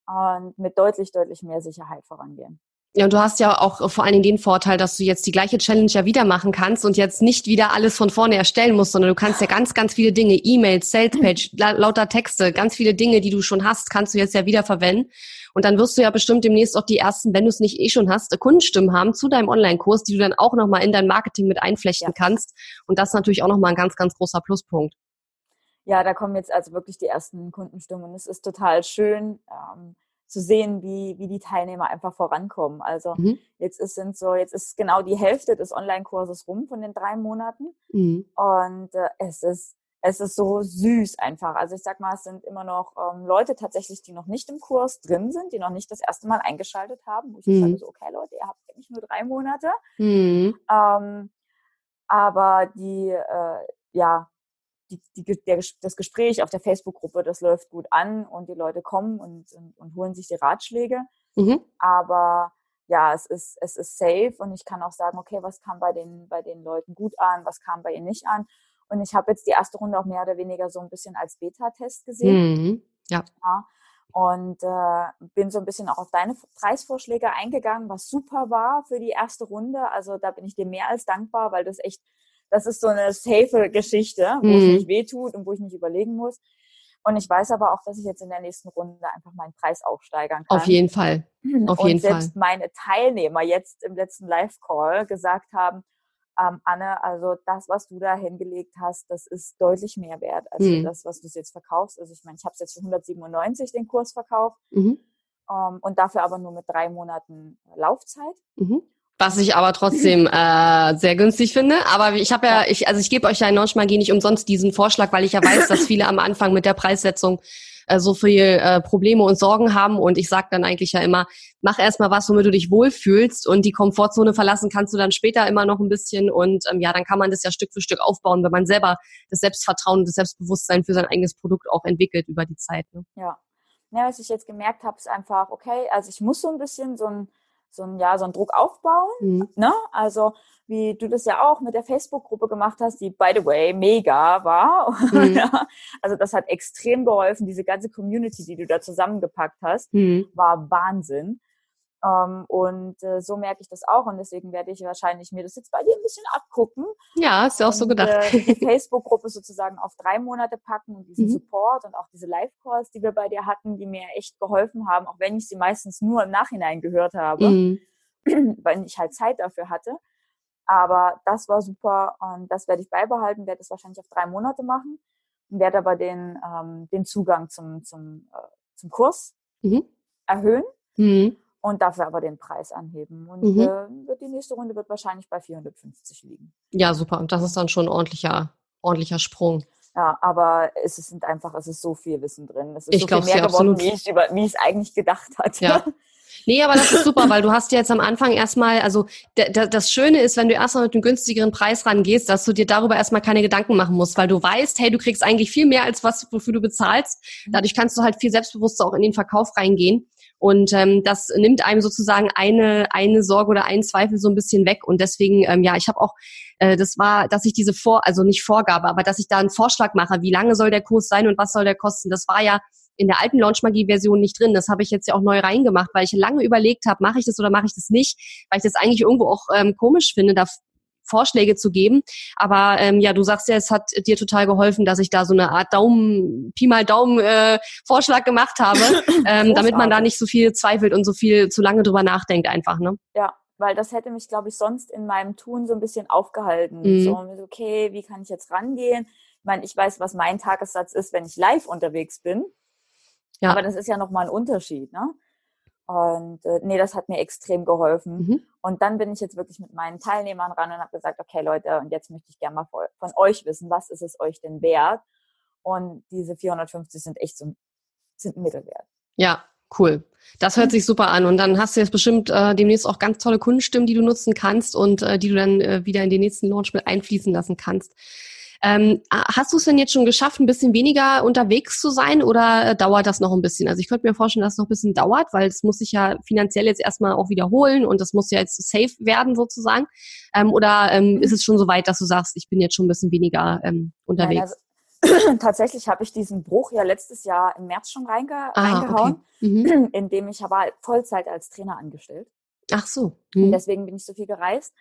und mit deutlich, deutlich mehr Sicherheit vorangehen. Ja, und du hast ja auch vor allen Dingen den Vorteil, dass du jetzt die gleiche Challenge ja wieder machen kannst und jetzt nicht wieder alles von vorne erstellen musst, sondern du kannst ja ganz, ganz viele Dinge, E-Mails, Salespage, lauter Texte, ganz viele Dinge, die du schon hast, kannst du jetzt ja wieder verwenden. Und dann wirst du ja bestimmt demnächst auch die ersten, wenn du es nicht eh schon hast, Kundenstimmen haben zu deinem Online-Kurs, die du dann auch nochmal in dein Marketing mit einflechten kannst. Und das ist natürlich auch nochmal ein ganz, ganz großer Pluspunkt. Ja, da kommen jetzt also wirklich die ersten Kundenstimmen und es ist total schön. Ähm, zu sehen, wie, wie die Teilnehmer einfach vorankommen. Also mhm. jetzt ist, sind so, jetzt ist genau die Hälfte des Online-Kurses rum von den drei Monaten. Mhm. Und äh, es ist, es ist so süß einfach. Also ich sag mal, es sind immer noch ähm, Leute tatsächlich, die noch nicht im Kurs drin sind, die noch nicht das erste Mal eingeschaltet haben, wo ich mhm. sage so, okay Leute, ihr habt nicht nur drei Monate. Mhm. Ähm, aber die, äh, ja, die, die, der, das Gespräch auf der Facebook-Gruppe, das läuft gut an und die Leute kommen und, und, und holen sich die Ratschläge. Mhm. Aber ja, es ist, es ist safe und ich kann auch sagen, okay, was kam bei den, bei den Leuten gut an, was kam bei ihnen nicht an. Und ich habe jetzt die erste Runde auch mehr oder weniger so ein bisschen als Beta-Test gesehen. Mhm. Ja. ja. Und äh, bin so ein bisschen auch auf deine Preisvorschläge eingegangen, was super war für die erste Runde. Also da bin ich dir mehr als dankbar, weil das echt das ist so eine safe Geschichte, wo mhm. es nicht wehtut und wo ich nicht überlegen muss. Und ich weiß aber auch, dass ich jetzt in der nächsten Runde einfach meinen Preis aufsteigern kann. Auf jeden Fall. Auf und jeden selbst Fall. meine Teilnehmer jetzt im letzten Live-Call gesagt haben, ähm, Anne, also das, was du da hingelegt hast, das ist deutlich mehr wert als mhm. das, was du jetzt verkaufst. Also ich meine, ich habe es jetzt für 197 den Kurs verkauft mhm. ähm, und dafür aber nur mit drei Monaten Laufzeit. Mhm. Was ich aber trotzdem äh, sehr günstig finde. Aber ich habe ja, ich, also ich gebe euch ja in Magie nicht umsonst diesen Vorschlag, weil ich ja weiß, dass viele am Anfang mit der Preissetzung äh, so viel äh, Probleme und Sorgen haben. Und ich sage dann eigentlich ja immer, mach erstmal was, womit du dich wohlfühlst und die Komfortzone verlassen kannst du dann später immer noch ein bisschen. Und ähm, ja, dann kann man das ja Stück für Stück aufbauen, wenn man selber das Selbstvertrauen und das Selbstbewusstsein für sein eigenes Produkt auch entwickelt über die Zeit. Ne? Ja. Ja, was ich jetzt gemerkt habe, ist einfach, okay, also ich muss so ein bisschen so ein so ein, ja, so einen Druck aufbauen. Mhm. Ne? Also wie du das ja auch mit der Facebook-Gruppe gemacht hast, die, by the way, mega war. Mhm. also das hat extrem geholfen. Diese ganze Community, die du da zusammengepackt hast, mhm. war Wahnsinn. Ähm, und äh, so merke ich das auch und deswegen werde ich wahrscheinlich mir das jetzt bei dir ein bisschen abgucken. Ja, ist ja auch so gedacht. Äh, die Facebook-Gruppe sozusagen auf drei Monate packen und diesen mhm. Support und auch diese Live-Calls, die wir bei dir hatten, die mir echt geholfen haben, auch wenn ich sie meistens nur im Nachhinein gehört habe, mhm. weil ich halt Zeit dafür hatte. Aber das war super und das werde ich beibehalten, werde es wahrscheinlich auf drei Monate machen und werde aber den, ähm, den Zugang zum, zum, äh, zum Kurs mhm. erhöhen. Mhm und dafür aber den Preis anheben. Und mhm. äh, die nächste Runde wird wahrscheinlich bei 450 liegen. Ja, super. Und das ist dann schon ein ordentlicher, ordentlicher Sprung. Ja, aber es sind einfach, es ist so viel Wissen drin. Es ist ich so viel mehr geworden, absolut. wie ich, über, wie ich es eigentlich gedacht hatte. Ja. Nee, aber das ist super, weil du hast ja jetzt am Anfang erstmal, also das Schöne ist, wenn du erstmal mit einem günstigeren Preis rangehst, dass du dir darüber erstmal keine Gedanken machen musst, weil du weißt, hey, du kriegst eigentlich viel mehr als was, wofür du bezahlst. Mhm. Dadurch kannst du halt viel selbstbewusster auch in den Verkauf reingehen. Und ähm, das nimmt einem sozusagen eine, eine Sorge oder einen Zweifel so ein bisschen weg. Und deswegen, ähm, ja, ich habe auch, äh, das war, dass ich diese Vor, also nicht Vorgabe, aber dass ich da einen Vorschlag mache, wie lange soll der Kurs sein und was soll der kosten. Das war ja in der alten Launchmagie-Version nicht drin. Das habe ich jetzt ja auch neu reingemacht, weil ich lange überlegt habe, mache ich das oder mache ich das nicht, weil ich das eigentlich irgendwo auch ähm, komisch finde, da Vorschläge zu geben. Aber ähm, ja, du sagst ja, es hat dir total geholfen, dass ich da so eine Art Daumen, Pi mal Daumen äh, Vorschlag gemacht habe, ähm, damit man da nicht so viel zweifelt und so viel zu lange drüber nachdenkt einfach. Ne? Ja, weil das hätte mich, glaube ich, sonst in meinem Tun so ein bisschen aufgehalten. Mhm. So, okay, wie kann ich jetzt rangehen? Ich meine, ich weiß, was mein Tagessatz ist, wenn ich live unterwegs bin. Ja. Aber das ist ja nochmal ein Unterschied, ne? Und äh, nee, das hat mir extrem geholfen. Mhm. Und dann bin ich jetzt wirklich mit meinen Teilnehmern ran und habe gesagt, okay Leute, und jetzt möchte ich gerne mal von euch wissen, was ist es euch denn wert? Und diese 450 sind echt so sind ein Mittelwert. Ja, cool. Das hört sich super an. Und dann hast du jetzt bestimmt äh, demnächst auch ganz tolle Kundenstimmen, die du nutzen kannst und äh, die du dann äh, wieder in den nächsten Launch mit einfließen lassen kannst. Ähm, hast du es denn jetzt schon geschafft, ein bisschen weniger unterwegs zu sein oder äh, dauert das noch ein bisschen? Also ich könnte mir vorstellen, dass es noch ein bisschen dauert, weil es muss sich ja finanziell jetzt erstmal auch wiederholen und das muss ja jetzt safe werden sozusagen. Ähm, oder ähm, ist es schon so weit, dass du sagst, ich bin jetzt schon ein bisschen weniger ähm, unterwegs? Nein, also, tatsächlich habe ich diesen Bruch ja letztes Jahr im März schon reinge ah, reingehauen, okay. mhm. indem ich aber Vollzeit als Trainer angestellt. Ach so. Mhm. deswegen bin ich so viel gereist.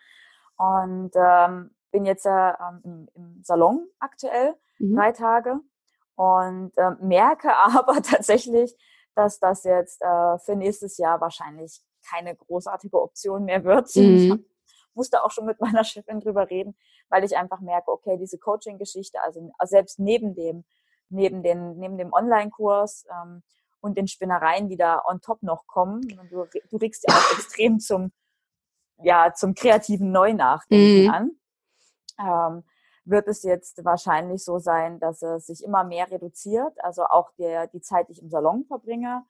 Und ähm, bin jetzt ähm, im, im, Salon aktuell, mhm. drei Tage, und äh, merke aber tatsächlich, dass das jetzt äh, für nächstes Jahr wahrscheinlich keine großartige Option mehr wird. Mhm. Ich musste auch schon mit meiner Chefin drüber reden, weil ich einfach merke, okay, diese Coaching-Geschichte, also selbst neben dem, neben den, neben dem Online-Kurs ähm, und den Spinnereien, die da on top noch kommen. Du, du regst ja auch extrem zum, ja, zum kreativen Neunachdenken mhm. an. Ähm, wird es jetzt wahrscheinlich so sein, dass es sich immer mehr reduziert, also auch der, die Zeit, die ich im Salon verbringe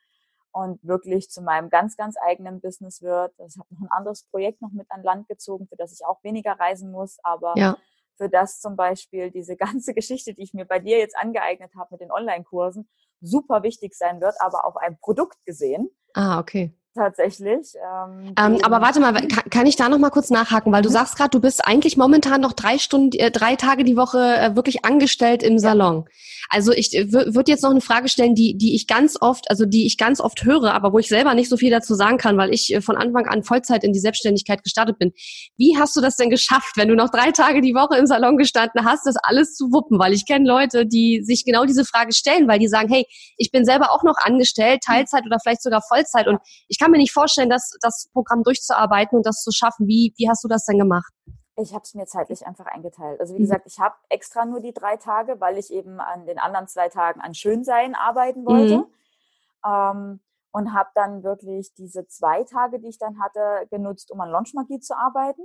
und wirklich zu meinem ganz, ganz eigenen Business wird. Ich habe noch ein anderes Projekt noch mit an Land gezogen, für das ich auch weniger reisen muss, aber ja. für das zum Beispiel diese ganze Geschichte, die ich mir bei dir jetzt angeeignet habe mit den Online-Kursen, super wichtig sein wird, aber auf ein Produkt gesehen. Ah, okay tatsächlich. Ähm, ähm, aber warte mal, kann, kann, ich da noch mal kurz nachhaken, weil du mhm. sagst gerade, du bist eigentlich momentan noch drei Stunden, äh, drei Tage die Woche äh, wirklich angestellt im Salon. Also ich äh, würde jetzt noch eine Frage stellen, die die ich ganz oft, also die ich ganz oft höre, aber wo ich selber nicht so viel dazu sagen kann, weil ich äh, von Anfang an Vollzeit in die Selbstständigkeit gestartet bin. Wie hast du das denn geschafft, wenn du noch drei Tage die Woche im Salon gestanden hast, das alles zu wuppen? Weil ich kenne Leute, die sich genau diese Frage stellen, weil die sagen, hey, ich bin selber auch noch angestellt, Teilzeit oder vielleicht sogar Vollzeit und ich kann mir nicht vorstellen, das, das Programm durchzuarbeiten und das zu schaffen. Wie, wie hast du das denn gemacht? Ich habe es mir zeitlich einfach eingeteilt. Also wie mhm. gesagt, ich habe extra nur die drei Tage, weil ich eben an den anderen zwei Tagen an Schönsein arbeiten wollte. Mhm. Ähm, und habe dann wirklich diese zwei Tage, die ich dann hatte, genutzt, um an Launchmagie zu arbeiten.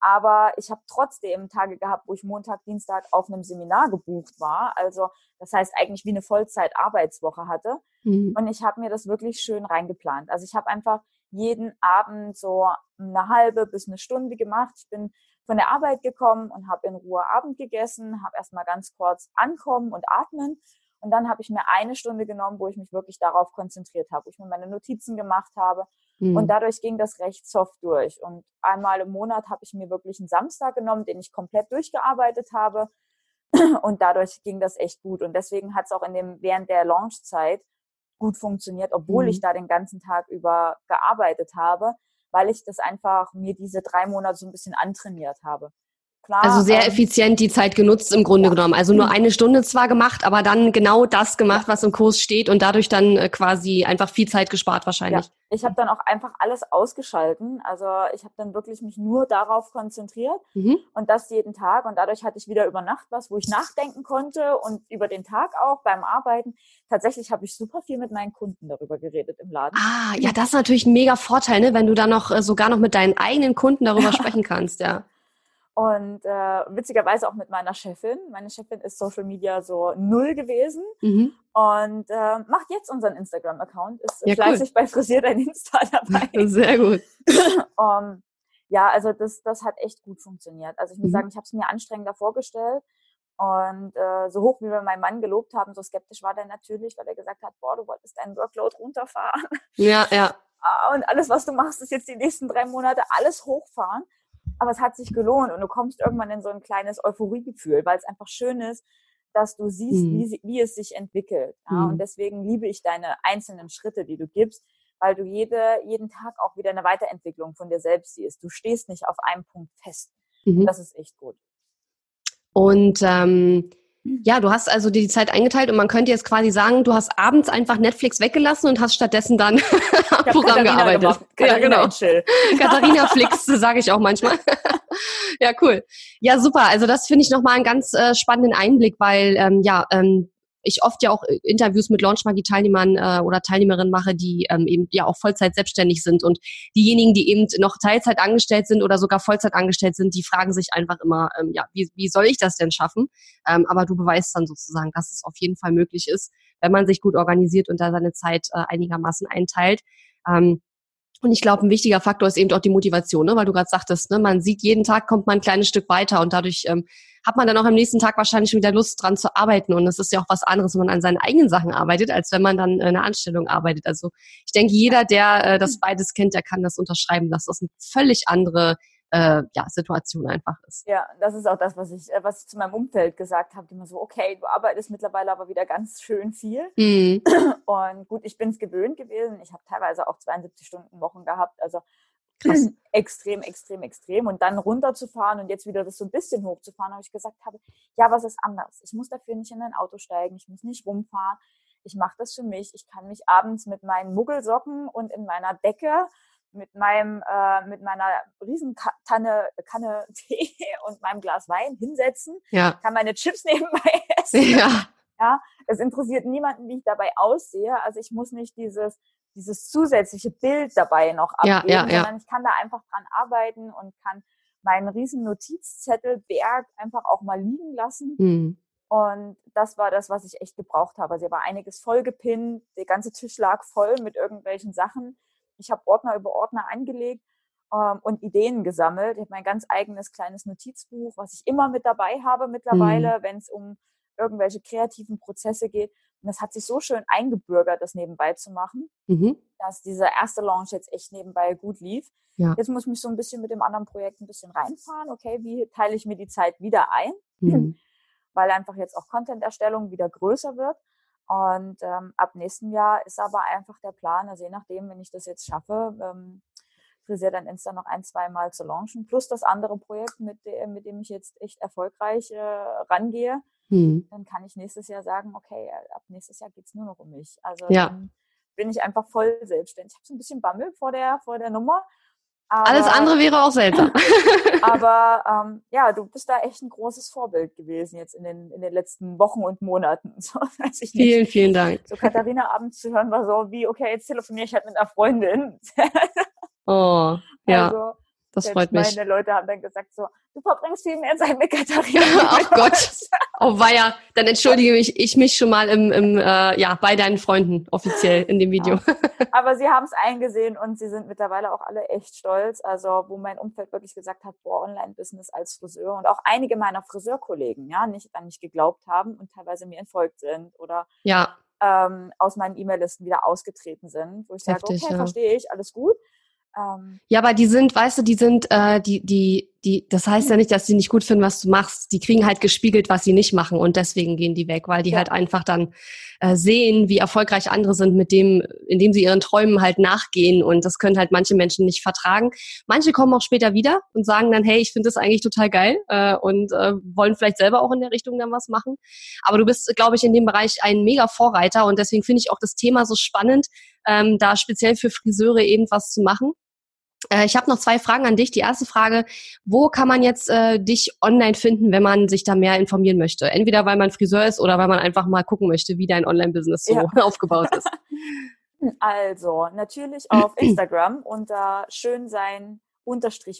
Aber ich habe trotzdem Tage gehabt, wo ich Montag, Dienstag auf einem Seminar gebucht war. Also das heißt eigentlich wie eine Vollzeit-Arbeitswoche hatte. Mhm. Und ich habe mir das wirklich schön reingeplant. Also ich habe einfach jeden Abend so eine halbe bis eine Stunde gemacht. Ich bin von der Arbeit gekommen und habe in Ruhe Abend gegessen, habe erstmal ganz kurz ankommen und atmen. Und dann habe ich mir eine Stunde genommen, wo ich mich wirklich darauf konzentriert habe, wo ich mir meine Notizen gemacht habe. Mhm. Und dadurch ging das recht soft durch. Und einmal im Monat habe ich mir wirklich einen Samstag genommen, den ich komplett durchgearbeitet habe. Und dadurch ging das echt gut. Und deswegen hat es auch in dem, während der Launchzeit gut funktioniert, obwohl mhm. ich da den ganzen Tag über gearbeitet habe, weil ich das einfach mir diese drei Monate so ein bisschen antrainiert habe. Klar, also sehr ähm, effizient die Zeit genutzt im Grunde ja. genommen. Also nur eine Stunde zwar gemacht, aber dann genau das gemacht, was im Kurs steht und dadurch dann äh, quasi einfach viel Zeit gespart wahrscheinlich. Ja. Ich habe dann auch einfach alles ausgeschalten. Also ich habe dann wirklich mich nur darauf konzentriert mhm. und das jeden Tag. Und dadurch hatte ich wieder über Nacht was, wo ich nachdenken konnte und über den Tag auch beim Arbeiten. Tatsächlich habe ich super viel mit meinen Kunden darüber geredet im Laden. Ah, ja, das ist natürlich ein mega Vorteil, ne? wenn du dann noch äh, sogar noch mit deinen eigenen Kunden darüber sprechen kannst, ja. Und äh, witzigerweise auch mit meiner Chefin. Meine Chefin ist Social Media so null gewesen mhm. und äh, macht jetzt unseren Instagram-Account, ist ja, fleißig cool. bei Frisiert ein Insta dabei. Sehr gut. um, ja, also das, das hat echt gut funktioniert. Also ich muss mhm. sagen, ich habe es mir anstrengender vorgestellt. Und äh, so hoch wie wir meinen Mann gelobt haben, so skeptisch war der natürlich, weil er gesagt hat, boah, du wolltest deinen Workload runterfahren. Ja, ja. Ah, und alles, was du machst, ist jetzt die nächsten drei Monate alles hochfahren aber es hat sich gelohnt und du kommst irgendwann in so ein kleines Euphoriegefühl, weil es einfach schön ist, dass du siehst, mhm. wie, wie, es sich entwickelt. Ja? Mhm. Und deswegen liebe ich deine einzelnen Schritte, die du gibst, weil du jede, jeden Tag auch wieder eine Weiterentwicklung von dir selbst siehst. Du stehst nicht auf einem Punkt fest. Mhm. Das ist echt gut. Und ähm, ja, du hast also die Zeit eingeteilt und man könnte jetzt quasi sagen, du hast abends einfach Netflix weggelassen und hast stattdessen dann am Programm Katharina gearbeitet. Gemacht. ja, genau. Katharina Flix, sage ich auch manchmal. ja, cool. Ja, super. Also das finde ich nochmal einen ganz äh, spannenden Einblick, weil ähm, ja, ähm, ich oft ja auch äh, Interviews mit Launchmagie-Teilnehmern äh, oder Teilnehmerinnen mache, die ähm, eben ja auch Vollzeit selbstständig sind. Und diejenigen, die eben noch Teilzeit angestellt sind oder sogar Vollzeit angestellt sind, die fragen sich einfach immer, ähm, ja, wie, wie soll ich das denn schaffen? Ähm, aber du beweist dann sozusagen, dass es auf jeden Fall möglich ist, wenn man sich gut organisiert und da seine Zeit äh, einigermaßen einteilt. Ähm, und ich glaube, ein wichtiger Faktor ist eben auch die Motivation, ne? weil du gerade sagtest, ne? man sieht, jeden Tag kommt man ein kleines Stück weiter und dadurch ähm, hat man dann auch am nächsten Tag wahrscheinlich wieder Lust dran zu arbeiten. Und das ist ja auch was anderes, wenn man an seinen eigenen Sachen arbeitet, als wenn man dann äh, eine Anstellung arbeitet. Also ich denke, jeder, der äh, das beides kennt, der kann das unterschreiben, dass das eine völlig andere äh, ja, Situation einfach ist. Ja, das ist auch das, was ich, äh, was ich zu meinem Umfeld gesagt habe, die immer so, okay, du arbeitest mittlerweile aber wieder ganz schön viel. Mhm. Und gut, ich bin es gewöhnt gewesen. Ich habe teilweise auch 72 Stunden Wochen gehabt. Also Krass. extrem, extrem, extrem. Und dann runterzufahren und jetzt wieder das so ein bisschen hochzufahren, habe ich gesagt habe, ja, was ist anders? Ich muss dafür nicht in ein Auto steigen, ich muss nicht rumfahren. Ich mache das für mich. Ich kann mich abends mit meinen Muggelsocken und in meiner Decke mit meinem äh, mit meiner Riesenkanne Kanne Tee und meinem Glas Wein hinsetzen, ja. kann meine Chips nebenbei essen. Ja. Ja, es interessiert niemanden, wie ich dabei aussehe. Also ich muss nicht dieses, dieses zusätzliche Bild dabei noch abgeben, ja, ja, ja. sondern ich kann da einfach dran arbeiten und kann meinen riesen Notizzettelberg einfach auch mal liegen lassen. Mhm. Und das war das, was ich echt gebraucht habe. Also war einiges vollgepinnt, der ganze Tisch lag voll mit irgendwelchen Sachen. Ich habe Ordner über Ordner angelegt ähm, und Ideen gesammelt. Ich habe mein ganz eigenes kleines Notizbuch, was ich immer mit dabei habe mittlerweile, mhm. wenn es um irgendwelche kreativen Prozesse geht. Und das hat sich so schön eingebürgert, das nebenbei zu machen, mhm. dass dieser erste Launch jetzt echt nebenbei gut lief. Ja. Jetzt muss ich mich so ein bisschen mit dem anderen Projekt ein bisschen reinfahren. Okay, wie teile ich mir die Zeit wieder ein? Mhm. Weil einfach jetzt auch Content-Erstellung wieder größer wird. Und ähm, ab nächstem Jahr ist aber einfach der Plan, also je nachdem, wenn ich das jetzt schaffe, ähm, Frisier dann Insta noch ein, zwei Mal zu launchen, plus das andere Projekt, mit, de mit dem ich jetzt echt erfolgreich äh, rangehe, hm. dann kann ich nächstes Jahr sagen, okay, ab nächstes Jahr geht es nur noch um mich. Also ja. bin ich einfach voll selbstständig. Ich habe so ein bisschen Bammel vor der, vor der Nummer. Aber, Alles andere wäre auch seltsam. aber ähm, ja, du bist da echt ein großes Vorbild gewesen jetzt in den, in den letzten Wochen und Monaten. So, vielen, nicht. vielen Dank. So Katharina abends zu hören war so wie, okay, jetzt telefoniere ich halt mit einer Freundin. Oh, ja. Also, das freut mich. Meine Leute haben dann gesagt so, du verbringst viel mehr Zeit mit Katharina. Ach Gott. Oh weia, dann entschuldige mich ich mich schon mal im, im äh, ja bei deinen Freunden offiziell in dem Video. Ja. Aber sie haben es eingesehen und sie sind mittlerweile auch alle echt stolz. Also wo mein Umfeld wirklich gesagt hat, boah, Online-Business als Friseur und auch einige meiner Friseurkollegen, ja, nicht an mich geglaubt haben und teilweise mir entfolgt sind oder ja. ähm, aus meinen E-Mail-Listen wieder ausgetreten sind, wo ich Heftig, sage, okay, ja. verstehe ich, alles gut. Ähm, ja, aber die sind, weißt du, die sind, äh, die, die, die, das heißt ja nicht, dass sie nicht gut finden, was du machst. Die kriegen halt gespiegelt, was sie nicht machen und deswegen gehen die weg, weil die ja. halt einfach dann äh, sehen, wie erfolgreich andere sind mit dem, indem sie ihren Träumen halt nachgehen und das können halt manche Menschen nicht vertragen. Manche kommen auch später wieder und sagen dann, hey, ich finde das eigentlich total geil äh, und äh, wollen vielleicht selber auch in der Richtung dann was machen. Aber du bist, glaube ich, in dem Bereich ein mega Vorreiter und deswegen finde ich auch das Thema so spannend, ähm, da speziell für Friseure eben was zu machen. Äh, ich habe noch zwei Fragen an dich. Die erste Frage, wo kann man jetzt äh, dich online finden, wenn man sich da mehr informieren möchte? Entweder weil man Friseur ist oder weil man einfach mal gucken möchte, wie dein Online-Business so ja. aufgebaut ist. Also, natürlich auf Instagram unter schönsein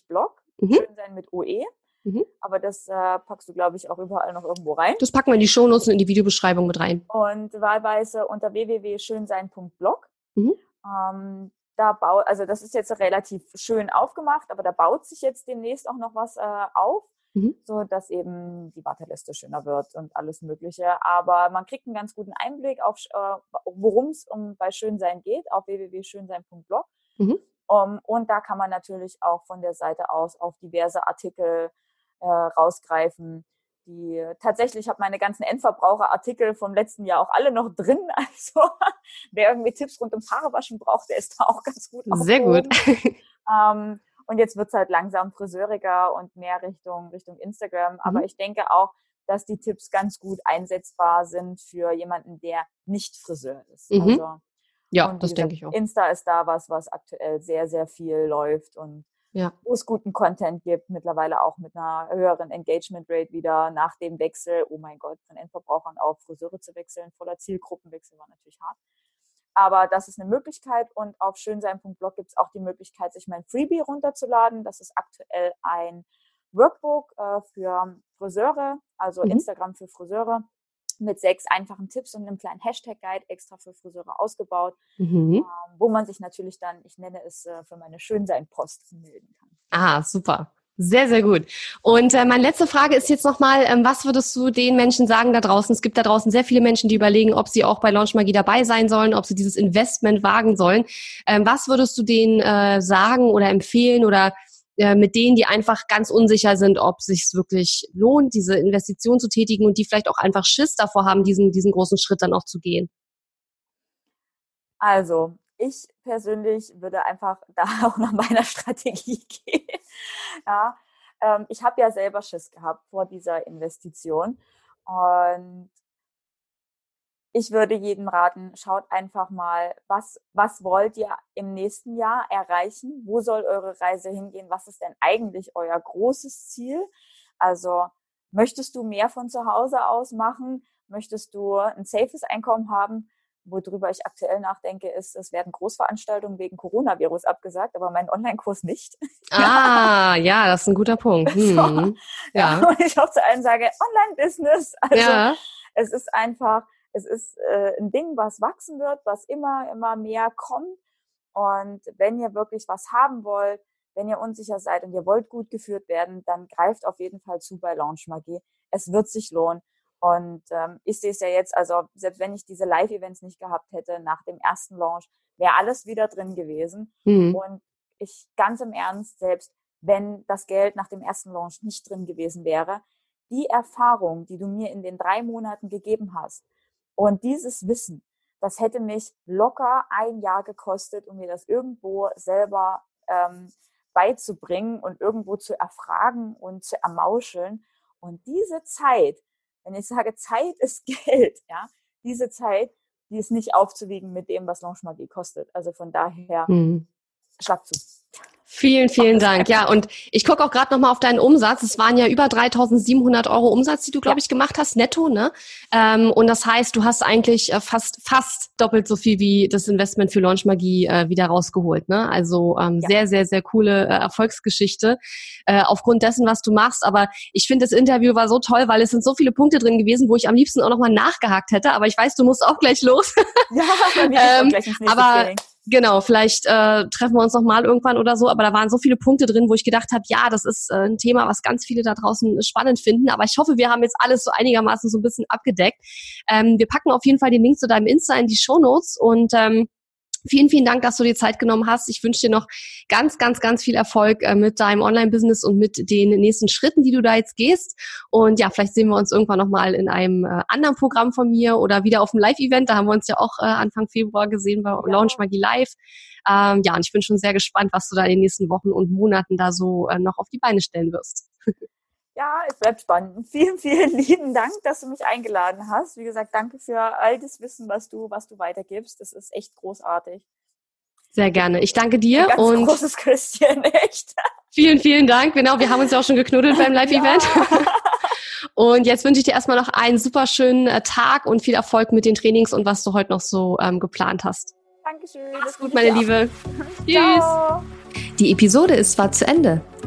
Blog, mhm. schönsein mit OE. Mhm. Aber das äh, packst du, glaube ich, auch überall noch irgendwo rein. Das packen wir in die Shownotes und in die Videobeschreibung mit rein. Und wahlweise unter www.schönsein.blog. Mhm. Ähm, da baut, also das ist jetzt relativ schön aufgemacht, aber da baut sich jetzt demnächst auch noch was äh, auf, mhm. so dass eben die Warteliste schöner wird und alles Mögliche. Aber man kriegt einen ganz guten Einblick auf, äh, worum es um bei Schönsein geht, auf www.schönsein.blog. Mhm. Um, und da kann man natürlich auch von der Seite aus auf diverse Artikel äh, rausgreifen, die tatsächlich habe meine ganzen Endverbraucherartikel vom letzten Jahr auch alle noch drin. Also wer irgendwie Tipps rund ums Haarewaschen braucht, der ist da auch ganz gut. Sehr gut. Ähm, und jetzt wird's halt langsam friseuriger und mehr Richtung Richtung Instagram. Mhm. Aber ich denke auch, dass die Tipps ganz gut einsetzbar sind für jemanden, der nicht Friseur ist. Mhm. Also, ja, das denke ich auch. Insta ist da was, was aktuell sehr, sehr viel läuft und ja. wo es guten Content gibt, mittlerweile auch mit einer höheren Engagement Rate wieder nach dem Wechsel. Oh mein Gott, von Endverbrauchern auf Friseure zu wechseln, voller Zielgruppenwechsel war natürlich hart. Aber das ist eine Möglichkeit und auf schönsein.blog gibt es auch die Möglichkeit, sich mein Freebie runterzuladen. Das ist aktuell ein Workbook äh, für Friseure, also mhm. Instagram für Friseure mit sechs einfachen Tipps und einem kleinen Hashtag-Guide extra für Friseure ausgebaut, mhm. ähm, wo man sich natürlich dann, ich nenne es äh, für meine Schönsein-Post melden kann. Ah, super. Sehr, sehr gut. Und äh, meine letzte Frage ist jetzt nochmal, ähm, was würdest du den Menschen sagen da draußen? Es gibt da draußen sehr viele Menschen, die überlegen, ob sie auch bei Launch Magie dabei sein sollen, ob sie dieses Investment wagen sollen. Ähm, was würdest du denen äh, sagen oder empfehlen oder äh, mit denen, die einfach ganz unsicher sind, ob sich wirklich lohnt, diese Investition zu tätigen und die vielleicht auch einfach Schiss davor haben, diesen, diesen großen Schritt dann auch zu gehen? Also, ich persönlich würde einfach da auch nach meiner Strategie gehen. Ja, ähm, ich habe ja selber Schiss gehabt vor dieser Investition und ich würde jedem raten, schaut einfach mal, was, was wollt ihr im nächsten Jahr erreichen? Wo soll eure Reise hingehen? Was ist denn eigentlich euer großes Ziel? Also möchtest du mehr von zu Hause aus machen? Möchtest du ein safes Einkommen haben? Worüber ich aktuell nachdenke, ist, es werden Großveranstaltungen wegen Coronavirus abgesagt, aber mein Online-Kurs nicht. Ah, ja, das ist ein guter Punkt. Hm. So, ja. ja. Und ich auch zu allen sage, Online-Business. Also ja. es ist einfach, es ist äh, ein Ding, was wachsen wird, was immer, immer mehr kommt. Und wenn ihr wirklich was haben wollt, wenn ihr unsicher seid und ihr wollt gut geführt werden, dann greift auf jeden Fall zu bei Launch Magie. Es wird sich lohnen. Und ähm, ich sehe es ja jetzt, also selbst wenn ich diese Live-Events nicht gehabt hätte nach dem ersten Launch, wäre alles wieder drin gewesen. Mhm. Und ich ganz im Ernst, selbst wenn das Geld nach dem ersten Launch nicht drin gewesen wäre, die Erfahrung, die du mir in den drei Monaten gegeben hast und dieses Wissen, das hätte mich locker ein Jahr gekostet, um mir das irgendwo selber ähm, beizubringen und irgendwo zu erfragen und zu ermauscheln. Und diese Zeit, wenn ich sage, Zeit ist Geld, ja, diese Zeit, die ist nicht aufzuwiegen mit dem, was Launch Magie kostet. Also von daher, mhm. schlag zu. Vielen, vielen Dank. Ja, und ich gucke auch gerade nochmal auf deinen Umsatz. Es waren ja über 3.700 Euro Umsatz, die du, glaube ich, gemacht hast, netto. Ne? Ähm, und das heißt, du hast eigentlich äh, fast fast doppelt so viel wie das Investment für Launch Magie äh, wieder rausgeholt. Ne? Also ähm, ja. sehr, sehr, sehr coole äh, Erfolgsgeschichte äh, aufgrund dessen, was du machst. Aber ich finde, das Interview war so toll, weil es sind so viele Punkte drin gewesen, wo ich am liebsten auch nochmal nachgehakt hätte. Aber ich weiß, du musst auch gleich los. Ja, ähm, gleich aber Training. Genau, vielleicht äh, treffen wir uns noch mal irgendwann oder so, aber da waren so viele Punkte drin, wo ich gedacht habe, ja, das ist äh, ein Thema, was ganz viele da draußen spannend finden, aber ich hoffe, wir haben jetzt alles so einigermaßen so ein bisschen abgedeckt. Ähm, wir packen auf jeden Fall den Link zu deinem Insta in die Show Notes und ähm, Vielen, vielen Dank, dass du dir Zeit genommen hast. Ich wünsche dir noch ganz, ganz, ganz viel Erfolg äh, mit deinem Online-Business und mit den nächsten Schritten, die du da jetzt gehst. Und ja, vielleicht sehen wir uns irgendwann nochmal in einem äh, anderen Programm von mir oder wieder auf dem Live-Event. Da haben wir uns ja auch äh, Anfang Februar gesehen bei ja. Launch Magie Live. Ähm, ja, und ich bin schon sehr gespannt, was du da in den nächsten Wochen und Monaten da so äh, noch auf die Beine stellen wirst. Ja, es bleibt spannend. Vielen, vielen lieben Dank, dass du mich eingeladen hast. Wie gesagt, danke für all das Wissen, was du, was du weitergibst. Das ist echt großartig. Sehr gerne. Ich danke dir. Ein ganz und großes Christian, echt. Vielen, vielen Dank. Genau, wir haben uns ja auch schon geknuddelt beim Live-Event. Ja. Und jetzt wünsche ich dir erstmal noch einen super schönen äh, Tag und viel Erfolg mit den Trainings und was du heute noch so ähm, geplant hast. Dankeschön. Mach's gut, meine Liebe. Tschüss. Die Episode ist zwar zu Ende,